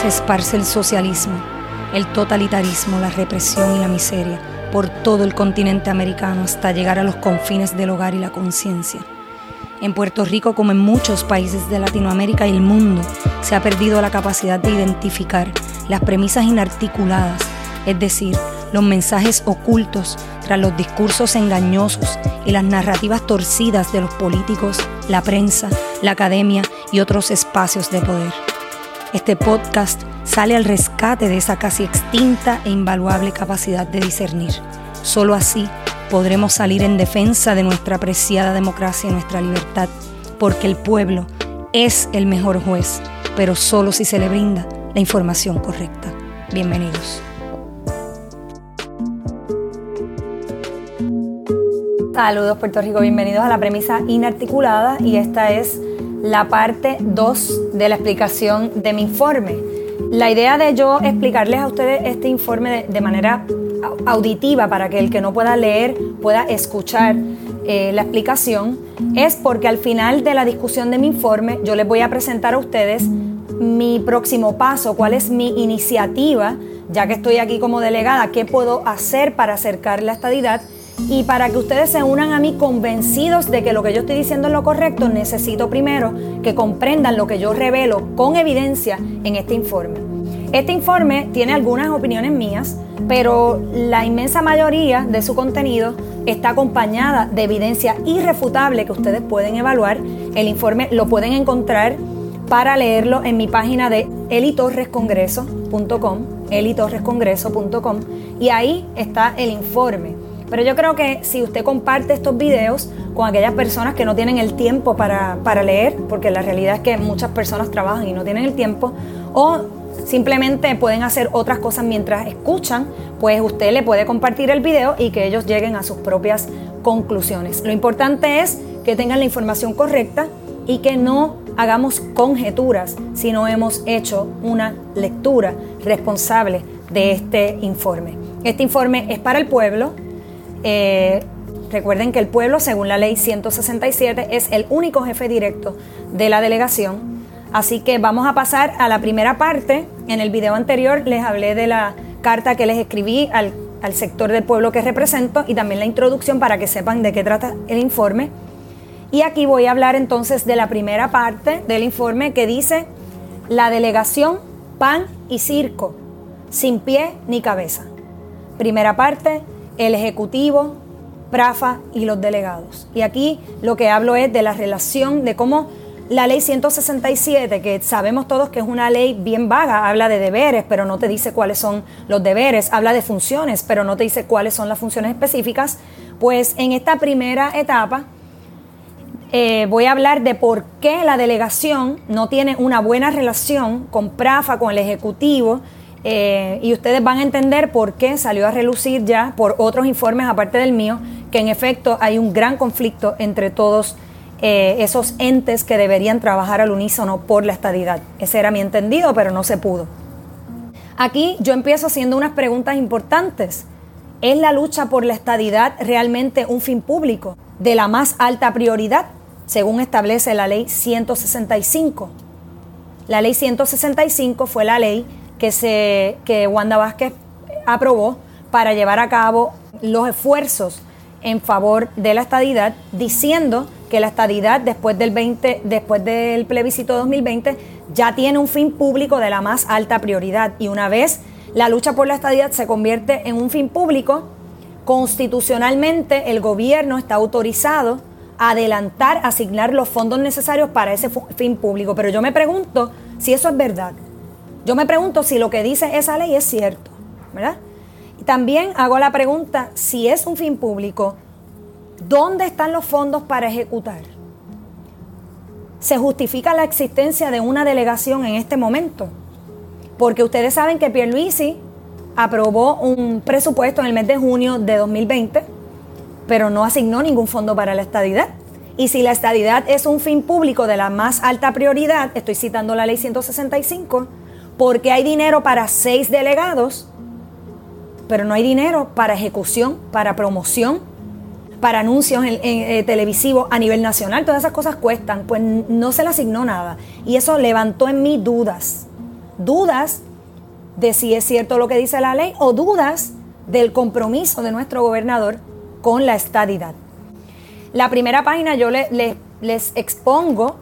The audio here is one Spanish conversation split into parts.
se esparce el socialismo, el totalitarismo, la represión y la miseria por todo el continente americano hasta llegar a los confines del hogar y la conciencia. En Puerto Rico, como en muchos países de Latinoamérica y el mundo, se ha perdido la capacidad de identificar las premisas inarticuladas, es decir, los mensajes ocultos tras los discursos engañosos y las narrativas torcidas de los políticos, la prensa, la academia y otros espacios de poder. Este podcast sale al rescate de esa casi extinta e invaluable capacidad de discernir. Solo así podremos salir en defensa de nuestra apreciada democracia y nuestra libertad, porque el pueblo es el mejor juez, pero solo si se le brinda la información correcta. Bienvenidos. Saludos Puerto Rico, bienvenidos a la premisa inarticulada y esta es la parte 2 de la explicación de mi informe. La idea de yo explicarles a ustedes este informe de, manera auditiva para que el que no pueda leer pueda escuchar eh, la explicación es porque al final de la discusión de mi informe yo les voy a presentar a ustedes mi próximo paso, cuál es mi iniciativa, ya que estoy aquí como delegada, qué puedo hacer para acercar la estadidad y para que ustedes se unan a mí convencidos de que lo que yo estoy diciendo es lo correcto, necesito primero que comprendan lo que yo revelo con evidencia en este informe. Este informe tiene algunas opiniones mías, pero la inmensa mayoría de su contenido está acompañada de evidencia irrefutable que ustedes pueden evaluar. El informe lo pueden encontrar para leerlo en mi página de elitorrescongreso.com, elitorrescongreso.com, y ahí está el informe. Pero yo creo que si usted comparte estos videos con aquellas personas que no tienen el tiempo para, para leer, porque la realidad es que muchas personas trabajan y no tienen el tiempo, o simplemente pueden hacer otras cosas mientras escuchan, pues usted le puede compartir el video y que ellos lleguen a sus propias conclusiones. Lo importante es que tengan la información correcta y que no hagamos conjeturas si no hemos hecho una lectura responsable de este informe. Este informe es para el pueblo. Eh, recuerden que el pueblo, según la ley 167, es el único jefe directo de la delegación. Así que vamos a pasar a la primera parte. En el video anterior les hablé de la carta que les escribí al, al sector del pueblo que represento y también la introducción para que sepan de qué trata el informe. Y aquí voy a hablar entonces de la primera parte del informe que dice la delegación pan y circo, sin pie ni cabeza. Primera parte, el Ejecutivo, Prafa y los delegados. Y aquí lo que hablo es de la relación de cómo la ley 167, que sabemos todos que es una ley bien vaga, habla de deberes, pero no te dice cuáles son los deberes, habla de funciones, pero no te dice cuáles son las funciones específicas, pues en esta primera etapa eh, voy a hablar de por qué la delegación no tiene una buena relación con Prafa, con el Ejecutivo, eh, y ustedes van a entender por qué salió a relucir ya por otros informes aparte del mío, que en efecto hay un gran conflicto entre todos eh, esos entes que deberían trabajar al unísono por la estadidad. Ese era mi entendido, pero no se pudo. Aquí yo empiezo haciendo unas preguntas importantes. ¿Es la lucha por la estadidad realmente un fin público de la más alta prioridad? según establece la ley 165. La ley 165 fue la ley que, se, que Wanda Vázquez aprobó para llevar a cabo los esfuerzos en favor de la estadidad, diciendo que la estadidad después del, 20, después del plebiscito 2020 ya tiene un fin público de la más alta prioridad. Y una vez la lucha por la estadidad se convierte en un fin público, constitucionalmente el gobierno está autorizado adelantar, asignar los fondos necesarios para ese fin público. Pero yo me pregunto si eso es verdad. Yo me pregunto si lo que dice esa ley es cierto, ¿verdad? Y también hago la pregunta, si es un fin público, ¿dónde están los fondos para ejecutar? ¿Se justifica la existencia de una delegación en este momento? Porque ustedes saben que Pierluisi aprobó un presupuesto en el mes de junio de 2020 pero no asignó ningún fondo para la estadidad. Y si la estadidad es un fin público de la más alta prioridad, estoy citando la ley 165, porque hay dinero para seis delegados, pero no hay dinero para ejecución, para promoción, para anuncios en, eh, televisivos a nivel nacional. Todas esas cosas cuestan, pues no se le asignó nada. Y eso levantó en mí dudas. dudas de si es cierto lo que dice la ley o dudas del compromiso de nuestro gobernador con la estadidad. La primera página yo les expongo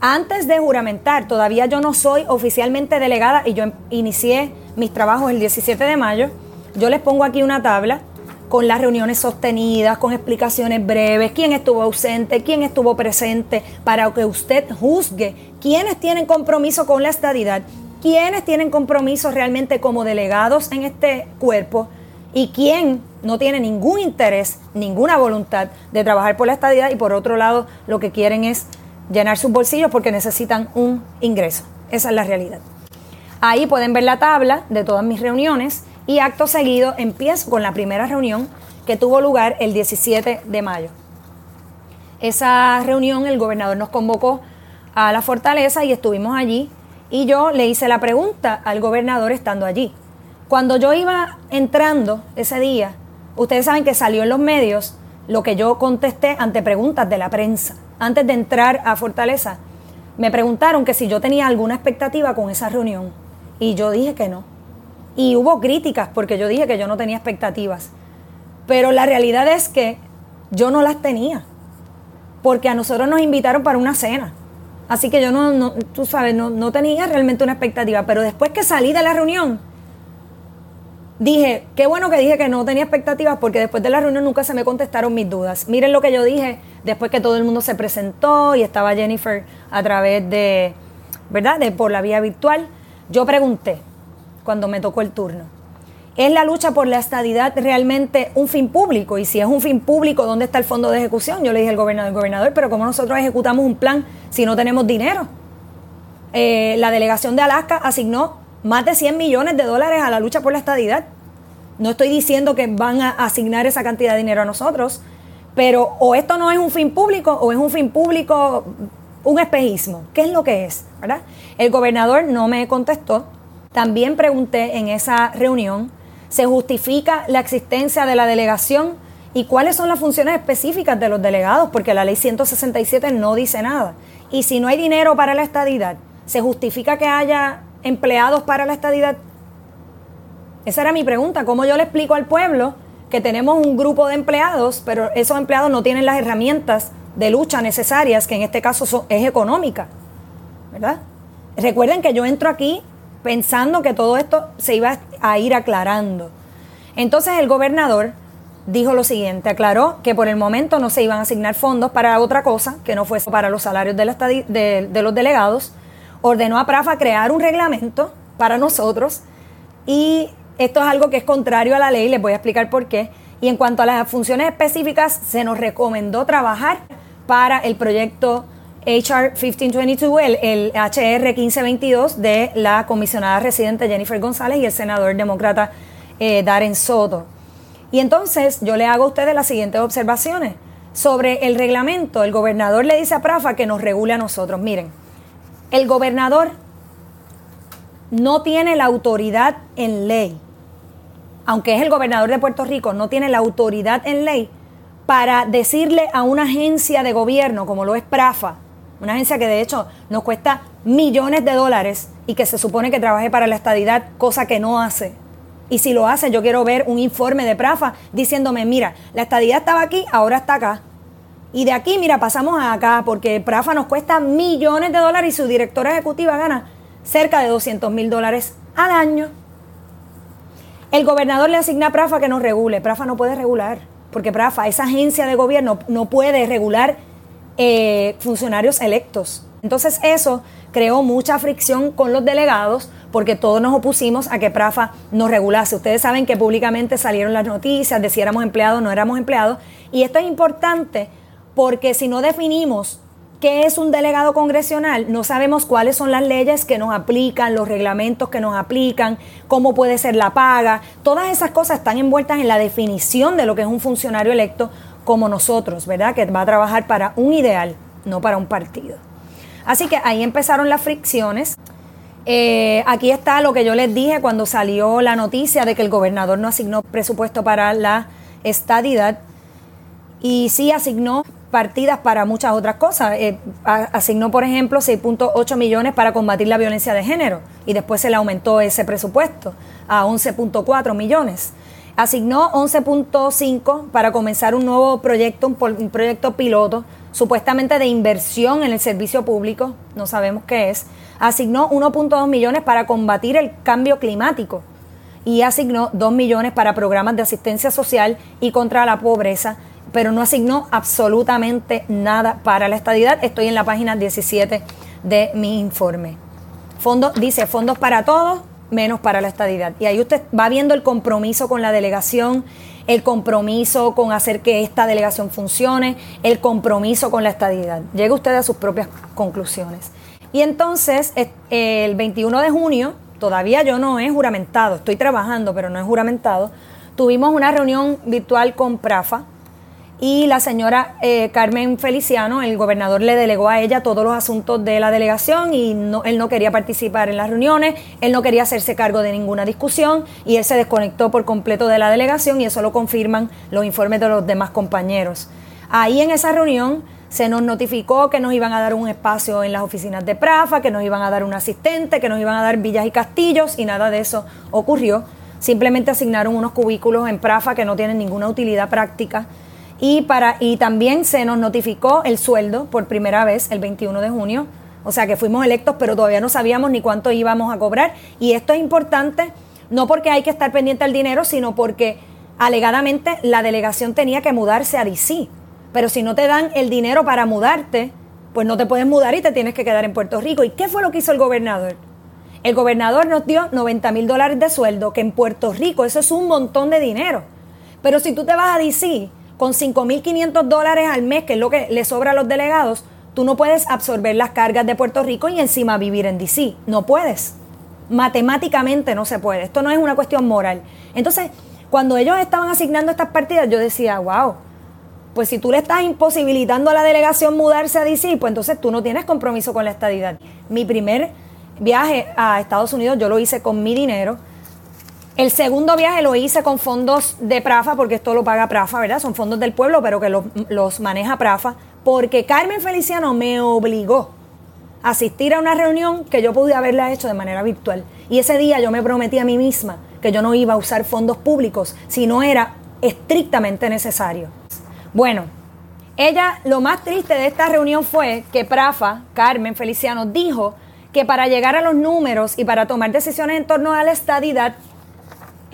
antes de juramentar, todavía yo no soy oficialmente delegada y yo em, inicié mis trabajos el 17 de mayo. Yo les pongo aquí una tabla con las reuniones sostenidas, con explicaciones breves, quién estuvo ausente, quién estuvo presente, para que usted juzgue quiénes tienen compromiso con la estadidad, quiénes tienen compromiso realmente como delegados en este cuerpo y quién no tiene ningún interés, ninguna voluntad de trabajar por la estadidad y por otro lado lo que quieren es llenar sus bolsillos porque necesitan un ingreso. Esa es la realidad. Ahí pueden ver la tabla de todas mis reuniones y acto seguido empiezo con la primera reunión que tuvo lugar el 17 de mayo. Esa reunión el gobernador nos convocó a la fortaleza y estuvimos allí y yo le hice la pregunta al gobernador estando allí. Cuando yo iba entrando ese día, ustedes saben que salió en los medios lo que yo contesté ante preguntas de la prensa. Antes de entrar a Fortaleza, me preguntaron que si yo tenía alguna expectativa con esa reunión y yo dije que no. Y hubo críticas porque yo dije que yo no tenía expectativas. Pero la realidad es que yo no las tenía. Porque a nosotros nos invitaron para una cena. Así que yo no, tú sabes, no, no tenía realmente una expectativa. Pero después que salí de la reunión, dije, qué bueno que dije que no tenía expectativas porque después de la reunión nunca se me contestaron mis dudas. Miren lo que yo dije después que todo el mundo se presentó y estaba Jennifer a través de, ¿verdad? De por la vía virtual. Yo pregunté, cuando me tocó el turno. ¿Es la lucha por la estadidad realmente un fin público? Y si es un fin público, ¿dónde está el fondo de ejecución? Yo le dije al gobernador, gobernador, pero ¿cómo nosotros ejecutamos un plan si no tenemos dinero? Eh, la delegación de Alaska asignó más de 100 millones de dólares a la lucha por la estadidad. No estoy diciendo que van a asignar esa cantidad de dinero a nosotros, pero o esto no es un fin público o es un fin público, un espejismo. ¿Qué es lo que es? ¿verdad? El gobernador no me contestó. También pregunté en esa reunión, ¿se justifica la existencia de la delegación y cuáles son las funciones específicas de los delegados? Porque la ley 167 no dice nada. Y si no hay dinero para la estadidad, ¿se justifica que haya empleados para la estadidad? Esa era mi pregunta, ¿cómo yo le explico al pueblo que tenemos un grupo de empleados, pero esos empleados no tienen las herramientas de lucha necesarias, que en este caso es económica? ¿Verdad? Recuerden que yo entro aquí pensando que todo esto se iba a ir aclarando. Entonces el gobernador dijo lo siguiente, aclaró que por el momento no se iban a asignar fondos para otra cosa, que no fuese para los salarios de, de los delegados, ordenó a Prafa crear un reglamento para nosotros y esto es algo que es contrario a la ley, les voy a explicar por qué. Y en cuanto a las funciones específicas, se nos recomendó trabajar para el proyecto HR 1522, el, HR 1522 de la comisionada residente Jennifer González y el senador demócrata eh, Darren Soto. Y entonces yo le hago a ustedes las siguientes observaciones. Sobre el reglamento, el gobernador le dice a Prafa que nos regule a nosotros. Miren, el gobernador no tiene la autoridad en ley, aunque es el gobernador de Puerto Rico, no tiene la autoridad en ley para decirle a una agencia de gobierno como lo es Prafa, una agencia que de hecho nos cuesta millones de dólares y que se supone que trabaje para la estadidad, cosa que no hace. Y si lo hace, yo quiero ver un informe de Prafa diciéndome, mira, la estadidad estaba aquí, ahora está acá. Y de aquí, mira, pasamos a acá, porque Prafa nos cuesta millones de dólares y su directora ejecutiva gana cerca de 200 mil dólares al año. El gobernador le asigna a Prafa que nos regule. Prafa no puede regular, porque Prafa, esa agencia de gobierno, no puede regular eh, funcionarios electos. Entonces eso creó mucha fricción con los delegados porque todos nos opusimos a que Prafa nos regulase. Ustedes saben que públicamente salieron las noticias de si éramos empleados o no éramos empleados. Y esto es importante porque si no definimos qué es un delegado congresional, no sabemos cuáles son las leyes que nos aplican, los reglamentos que nos aplican, cómo puede ser la paga. Todas esas cosas están envueltas en la definición de lo que es un funcionario electo como nosotros, ¿verdad? Que va a trabajar para un ideal, no para un partido. Así que ahí empezaron las fricciones. Eh, aquí está lo que yo les dije cuando salió la noticia de que el gobernador no asignó presupuesto para la estadidad y sí asignó partidas para muchas otras cosas. Eh, asignó, por ejemplo, 6.8 millones para combatir la violencia de género y después se le aumentó ese presupuesto a 11.4 millones. Asignó 11.5 para comenzar un nuevo proyecto, un, proyecto piloto, supuestamente de inversión en el servicio público, no sabemos qué es. Asignó 1.2 millones para combatir el cambio climático y asignó 2 millones para programas de asistencia social y contra la pobreza pero no asignó absolutamente nada para la estadidad. Estoy en la página 17 de mi informe. Fondo, dice fondos para todos, menos para la estadidad. Y ahí usted va viendo el compromiso con la delegación, el compromiso con hacer que esta delegación funcione, el compromiso con la estadidad. Llega usted a sus propias conclusiones. Y entonces, el 21 de junio, todavía yo no he juramentado, estoy trabajando, pero no he juramentado, tuvimos una reunión virtual con Prafa, y la señora eh, Carmen Feliciano, el gobernador le delegó a ella todos los asuntos de la delegación y no, él no quería participar en las reuniones, él no quería hacerse cargo de ninguna discusión y él se desconectó por completo de la delegación y eso lo confirman los informes de los demás compañeros. Ahí en esa reunión se nos notificó que nos iban a dar un espacio en las oficinas de Prafa, que nos iban a dar un asistente, que nos iban a dar villas y castillos y nada de eso ocurrió. Simplemente asignaron unos cubículos en Prafa que no tienen ninguna utilidad práctica y, para, y también se nos notificó el sueldo por primera vez el 21 de junio. O sea que fuimos electos, pero todavía no sabíamos ni cuánto íbamos a cobrar. Y esto es importante, no porque hay que estar pendiente del dinero, sino porque alegadamente la delegación tenía que mudarse a DC. Pero si no te dan el dinero para mudarte, pues no te puedes mudar y te tienes que quedar en Puerto Rico. ¿Y qué fue lo que hizo el gobernador? El gobernador nos dio 90 mil dólares de sueldo, que en Puerto Rico eso es un montón de dinero. Pero si tú te vas a DC, con 5.500 dólares al mes, que es lo que le sobra a los delegados, tú no puedes absorber las cargas de Puerto Rico y encima vivir en DC. No puedes. Matemáticamente no se puede. Esto no es una cuestión moral. Entonces, cuando ellos estaban asignando estas partidas, yo decía, wow, pues si tú le estás imposibilitando a la delegación mudarse a DC, pues entonces tú no tienes compromiso con la estadidad. Mi primer viaje a Estados Unidos yo lo hice con mi dinero el segundo viaje lo hice con fondos de Prafa, porque esto lo paga Prafa, ¿verdad? Son fondos del pueblo, pero que los, maneja Prafa, porque Carmen Feliciano me obligó a asistir a una reunión que yo pude haberla hecho de manera virtual. Y ese día yo me prometí a mí misma que yo no iba a usar fondos públicos si no era estrictamente necesario. Bueno, ella, lo más triste de esta reunión fue que Prafa, Carmen Feliciano, dijo que para llegar a los números y para tomar decisiones en torno a la estadidad,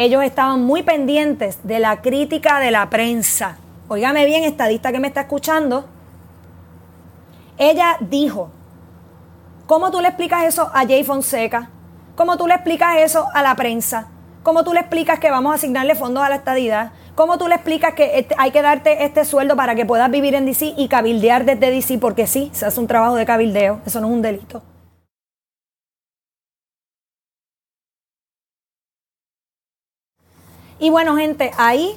ellos estaban muy pendientes de la crítica de la prensa. Óigame bien, estadista que me está escuchando. Ella dijo, ¿cómo tú le explicas eso a Jay Fonseca? ¿Cómo tú le explicas eso a la prensa? ¿Cómo tú le explicas que vamos a asignarle fondos a la estadidad? ¿Cómo tú le explicas que este, hay que darte este sueldo para que puedas vivir en DC y cabildear desde DC? Porque sí, se hace un trabajo de cabildeo, eso no es un delito. Y bueno, gente, ahí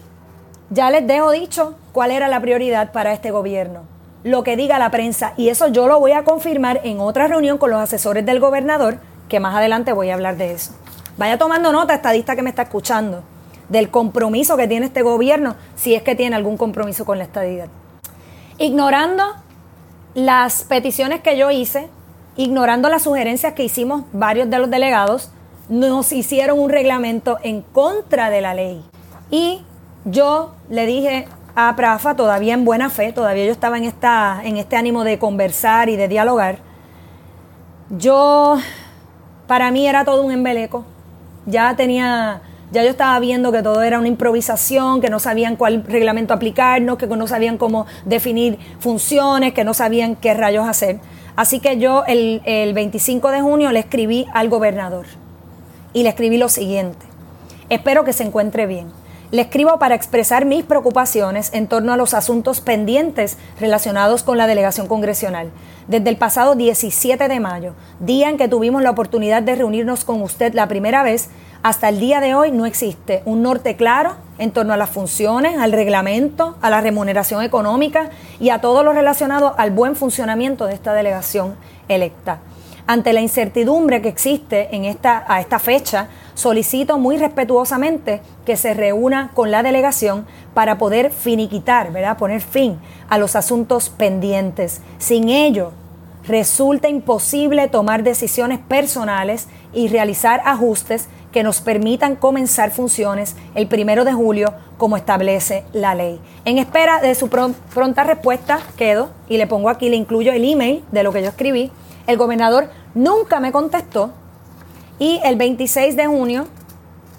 ya les dejo dicho cuál era la prioridad para este gobierno. Lo que diga la prensa. Y eso yo lo voy a confirmar en otra reunión con los asesores del gobernador, que más adelante voy a hablar de eso. Vaya tomando nota, estadista que me está escuchando, del compromiso que tiene este gobierno, si es que tiene algún compromiso con la estadidad. Ignorando las peticiones que yo hice, ignorando las sugerencias que hicimos varios de los delegados, nos hicieron un reglamento en contra de la ley. Y yo le dije a Prafa, todavía en buena fe, todavía yo estaba en, esta, en este ánimo de conversar y de dialogar, yo, para mí era todo un embeleco. Ya tenía, ya yo estaba viendo que todo era una improvisación, que no sabían cuál reglamento aplicarnos, que no sabían cómo definir funciones, que no sabían qué rayos hacer. Así que yo el, el 25 de junio le escribí al gobernador y le escribí lo siguiente. Espero que se encuentre bien. Le escribo para expresar mis preocupaciones en torno a los asuntos pendientes relacionados con la delegación congresional. Desde el pasado 17 de mayo, día en que tuvimos la oportunidad de reunirnos con usted la primera vez, hasta el día de hoy no existe un norte claro en torno a las funciones, al reglamento, a la remuneración económica y a todo lo relacionado al buen funcionamiento de esta delegación electa. Ante la incertidumbre que existe en esta, a esta fecha, solicito muy respetuosamente que se reúna con la delegación para poder finiquitar, ¿verdad? poner fin a los asuntos pendientes. Sin ello, resulta imposible tomar decisiones personales y realizar ajustes que nos permitan comenzar funciones el primero de julio como establece la ley. En espera de su pronta respuesta, quedo y le pongo aquí, le incluyo el email de lo que yo escribí. El gobernador nunca me contestó y el 26 de junio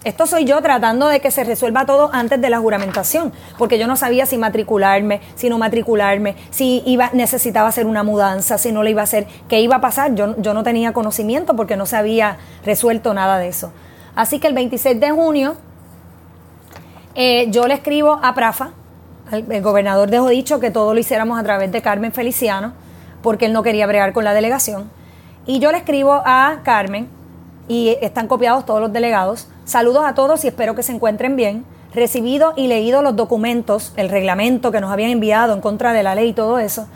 esto soy yo tratando de que se resuelva todo antes de la juramentación, porque yo no sabía si matricularme, si no matricularme, si iba, necesitaba hacer una mudanza, si no le iba a hacer, qué iba a pasar. Yo, yo no tenía conocimiento porque no se había resuelto nada de eso. Así que el 26 de junio eh, yo le escribo a Prafa, el, gobernador dejó dicho que todo lo hiciéramos a través de Carmen Feliciano, porque él no quería bregar con la delegación. Y yo le escribo a Carmen, y están copiados todos los delegados. Saludos a todos y espero que se encuentren bien. Recibido y leído los documentos, el reglamento que nos habían enviado en contra de la ley y todo eso,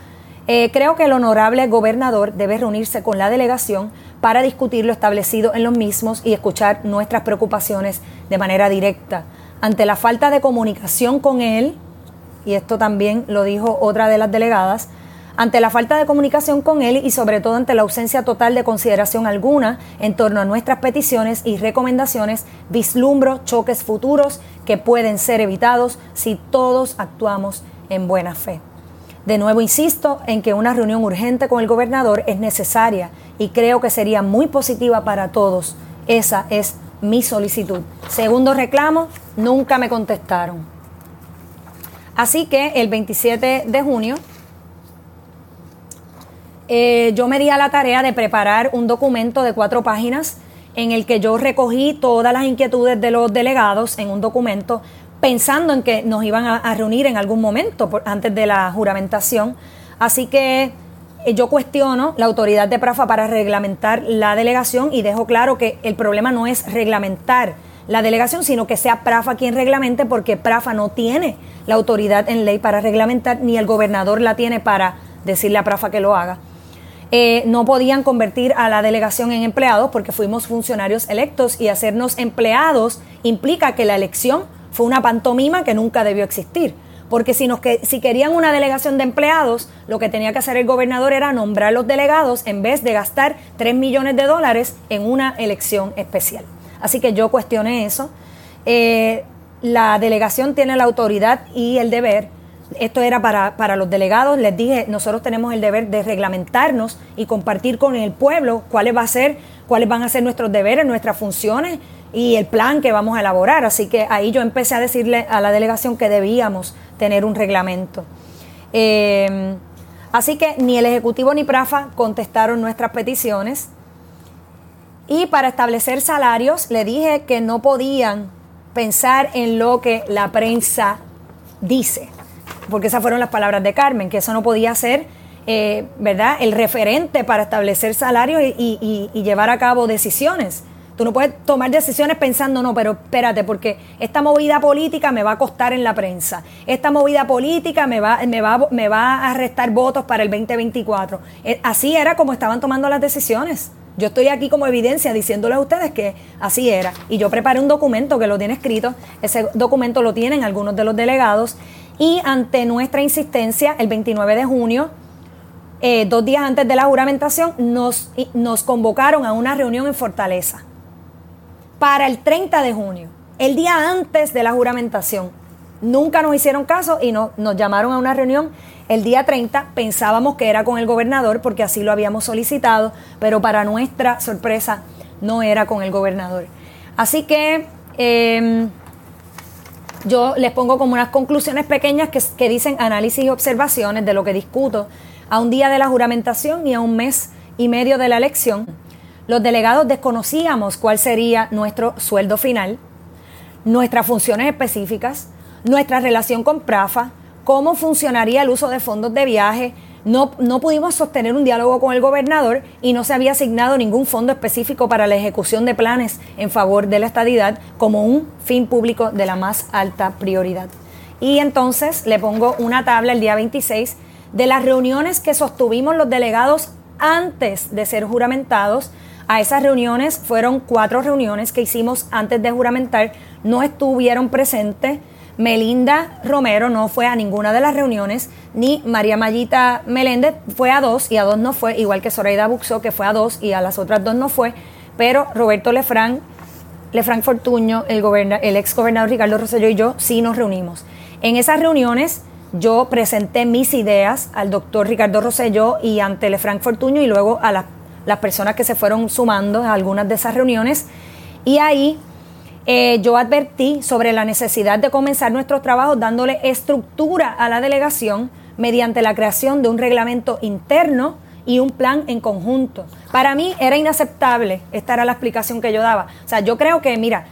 eh, creo que el honorable gobernador debe reunirse con la delegación para discutir lo establecido en los mismos y escuchar nuestras preocupaciones de manera directa. Ante la falta de comunicación con él, y esto también lo dijo otra de las delegadas, ante la falta de comunicación con él y sobre todo ante la ausencia total de consideración alguna en torno a nuestras peticiones y recomendaciones, vislumbro choques futuros que pueden ser evitados si todos actuamos en buena fe. De nuevo insisto en que una reunión urgente con el gobernador es necesaria y creo que sería muy positiva para todos. Esa es mi solicitud. Segundo reclamo, nunca me contestaron. Así que el 27 de junio eh, yo me di a la tarea de preparar un documento de cuatro páginas en el que yo recogí todas las inquietudes de los delegados en un documento pensando en que nos iban a, reunir en algún momento antes de la juramentación. Así que eh, yo cuestiono la autoridad de Prafa para reglamentar la delegación y dejo claro que el problema no es reglamentar la delegación, sino que sea Prafa quien reglamente, porque Prafa no tiene la autoridad en ley para reglamentar, ni el gobernador la tiene para decirle a Prafa que lo haga. Eh, no podían convertir a la delegación en empleados porque fuimos funcionarios electos y hacernos empleados implica que la elección fue una pantomima que nunca debió existir. Porque si, nos, si querían una delegación de empleados, lo que tenía que hacer el gobernador era nombrar los delegados en vez de gastar 3 millones de dólares en una elección especial. Así que yo cuestioné eso. Eh, la delegación tiene la autoridad y el deber. Esto era para, para los delegados. Les dije, nosotros tenemos el deber de reglamentarnos y compartir con el pueblo cuáles, va a ser, cuáles van a ser nuestros deberes, nuestras funciones y el plan que vamos a elaborar. Así que ahí yo empecé a decirle a la delegación que debíamos tener un reglamento. Eh, así que ni el Ejecutivo ni PRAFA contestaron nuestras peticiones. Y para establecer salarios le dije que no podían pensar en lo que la prensa dice, porque esas fueron las palabras de Carmen, que eso no podía ser, eh, ¿verdad?, el referente para establecer salarios y llevar a cabo decisiones. Tú no puedes tomar decisiones pensando, no, pero espérate, porque esta movida política me va a costar en la prensa. Esta movida política me va, me va, me va a restar votos para el 2024. Eh, así era como estaban tomando las decisiones. Yo estoy aquí como evidencia diciéndole a ustedes que así era. Y yo preparé un documento que lo tiene escrito. Ese documento lo tienen algunos de los delegados. Y ante nuestra insistencia, el 29 de junio, eh, dos días antes de la juramentación, nos, nos convocaron a una reunión en Fortaleza para el 30 de junio, el día antes de la juramentación. Nunca nos hicieron caso y no, nos llamaron a una reunión el día 30. Pensábamos que era con el gobernador porque así lo habíamos solicitado, pero para nuestra sorpresa no era con el gobernador. Así que em, yo les pongo como unas conclusiones pequeñas que, dicen análisis y observaciones de lo que discuto a un día de la juramentación y a un mes y medio de la elección los delegados desconocíamos cuál sería nuestro sueldo final, nuestras funciones específicas, nuestra relación con PRAFA, cómo funcionaría el uso de fondos de viaje. No, no pudimos sostener un diálogo con el gobernador y no se había asignado ningún fondo específico para la ejecución de planes en favor de la estadidad como un fin público de la más alta prioridad. Y entonces le pongo una tabla el día 26 de las reuniones que sostuvimos los delegados antes de ser juramentados. A esas reuniones fueron cuatro reuniones que hicimos antes de juramentar. No estuvieron presentes. Melinda Romero no fue a ninguna de las reuniones, ni María Mayita Meléndez fue a dos y a dos no fue, igual que Zoraida Buxo que fue a dos y a las otras dos no fue, pero Roberto Lefranc, Lefranc Fortuño, el, el ex gobernador Ricardo Rosselló y yo sí nos reunimos. En esas reuniones yo presenté mis ideas al doctor Ricardo Rosselló y ante Lefranc Fortuño y luego a las personas que se fueron sumando a algunas de esas reuniones. Y ahí eh, yo advertí sobre la necesidad de comenzar nuestros trabajos dándole estructura a la delegación mediante la creación de un reglamento interno y un plan en conjunto. Para mí era inaceptable, esta era la explicación que yo daba. O sea, yo creo que, mira,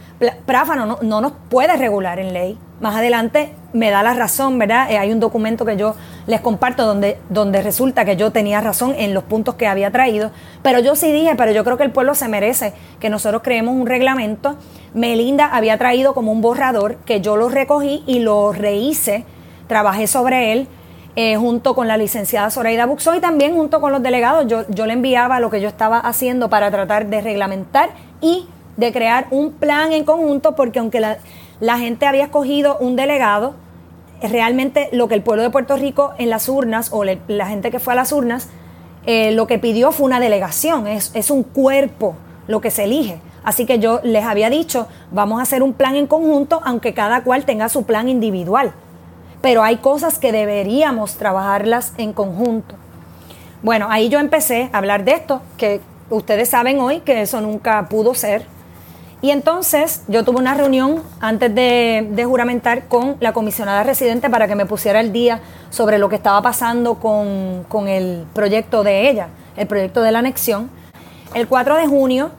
Práfano no, no nos puede regular en ley. Más adelante me da la razón, ¿verdad? Eh, hay un documento que yo les comparto donde, donde resulta que yo tenía razón en los puntos que había traído, pero yo sí dije, pero yo creo que el pueblo se merece que nosotros creemos un reglamento. Melinda había traído como un borrador que yo lo recogí y lo rehice, trabajé sobre él. Eh, junto con la licenciada Zoraida Buxo y también junto con los delegados, yo, yo le enviaba lo que yo estaba haciendo para tratar de reglamentar y de crear un plan en conjunto, porque aunque la, la gente había escogido un delegado, realmente lo que el pueblo de Puerto Rico en las urnas, o la gente que fue a las urnas, eh, lo que pidió fue una delegación, es, es un cuerpo lo que se elige. Así que yo les había dicho, vamos a hacer un plan en conjunto, aunque cada cual tenga su plan individual. Pero hay cosas que deberíamos trabajarlas en conjunto. Bueno, ahí yo empecé a hablar de esto, que ustedes saben hoy que eso nunca pudo ser y entonces yo tuve una reunión antes de, juramentar con la comisionada residente para que me pusiera el día sobre lo que estaba pasando con, con el proyecto de ella, el proyecto de la anexión. El 4 de junio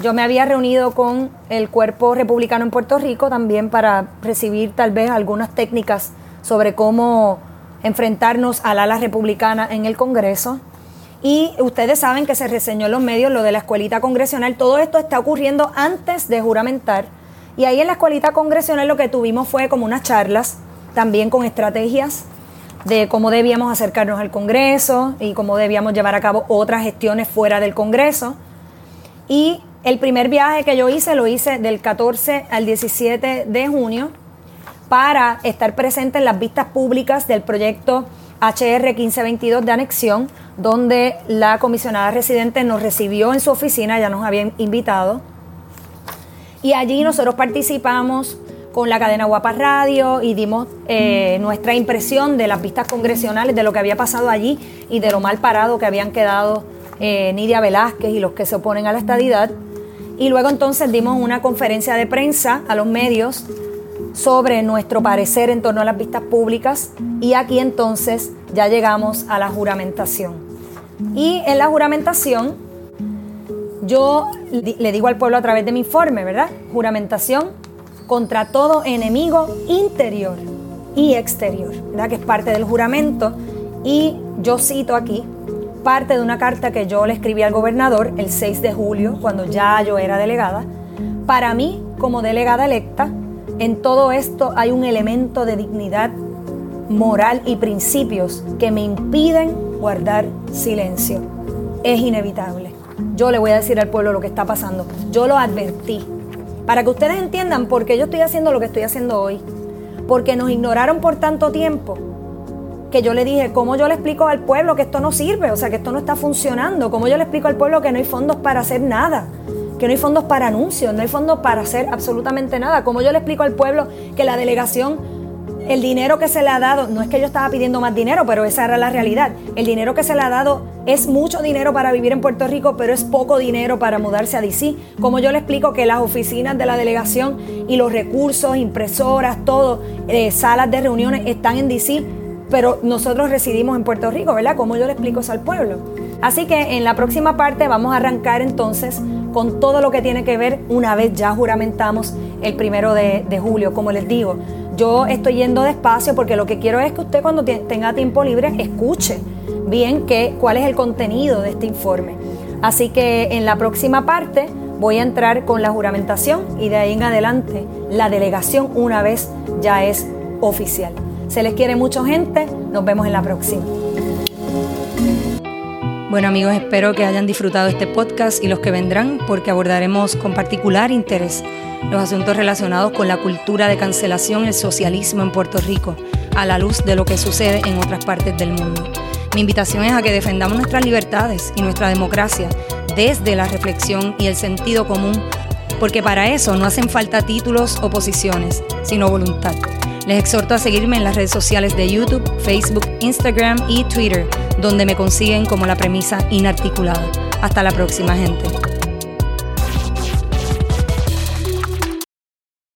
yo me había reunido con el cuerpo republicano en Puerto Rico también para recibir tal vez algunas técnicas sobre cómo enfrentarnos al ala republicana en el Congreso. Y ustedes saben que se reseñó en los medios lo de la escuelita congresional. Todo esto está ocurriendo antes de juramentar. Y ahí en la escuelita congresional lo que tuvimos fue como unas charlas, también con estrategias de cómo debíamos acercarnos al Congreso y cómo debíamos llevar a cabo otras gestiones fuera del Congreso. Y el primer viaje que yo hice lo hice del 14 al 17 de junio para estar presente en las vistas públicas del proyecto HR 1522 de anexión, donde la comisionada residente nos recibió en su oficina, ya nos había invitado. Y allí nosotros participamos con la cadena Guapa Radio y dimos eh, nuestra impresión de las vistas congresionales, de lo que había pasado allí y de lo mal parado que habían quedado eh, Nidia Velázquez y los que se oponen a la estadidad. Y luego entonces dimos una conferencia de prensa a los medios sobre nuestro parecer en torno a las vistas públicas y aquí entonces ya llegamos a la juramentación. Y en la juramentación yo le digo al pueblo a través de mi informe, ¿verdad? Juramentación contra todo enemigo interior y exterior, ¿verdad? Que es parte del juramento. Y yo cito aquí parte de una carta que yo le escribí al gobernador el 6 de julio, cuando ya yo era delegada. Para mí, como delegada electa, en todo esto hay un elemento de dignidad moral y principios que me impiden guardar silencio. Es inevitable. Yo le voy a decir al pueblo lo que está pasando. Yo lo advertí. Para que ustedes entiendan por qué yo estoy haciendo lo que estoy haciendo hoy. Porque nos ignoraron por tanto tiempo que yo le dije, ¿cómo yo le explico al pueblo que esto no sirve? O sea, que esto no está funcionando. ¿Cómo yo le explico al pueblo que no hay fondos para hacer nada? Que no hay fondos para anuncios, no hay fondos para hacer absolutamente nada. Como yo le explico al pueblo que la delegación, el dinero que se le ha dado, no es que yo estaba pidiendo más dinero, pero esa era la realidad. El dinero que se le ha dado es mucho dinero para vivir en Puerto Rico, pero es poco dinero para mudarse a DC. Como yo le explico que las oficinas de la delegación y los recursos, impresoras, todo, eh, salas de reuniones están en DC, pero nosotros residimos en Puerto Rico, ¿verdad? Como yo le explico eso al pueblo. Así que en la próxima parte vamos a arrancar entonces con todo lo que tiene que ver una vez ya juramentamos el primero de, julio. Como les digo, yo estoy yendo despacio porque lo que quiero es que usted cuando tenga tiempo libre escuche bien que, cuál es el contenido de este informe. Así que en la próxima parte voy a entrar con la juramentación y de ahí en adelante la delegación una vez ya es oficial. Se les quiere mucho gente, nos vemos en la próxima. Bueno amigos, espero que hayan disfrutado este podcast y los que vendrán porque abordaremos con particular interés los asuntos relacionados con la cultura de cancelación y el socialismo en Puerto Rico, a la luz de lo que sucede en otras partes del mundo. Mi invitación es a que defendamos nuestras libertades y nuestra democracia desde la reflexión y el sentido común, porque para eso no hacen falta títulos o posiciones, sino voluntad. Les exhorto a seguirme en las redes sociales de YouTube, Facebook, Instagram y Twitter, donde me consiguen como la premisa inarticulada. Hasta la próxima, gente.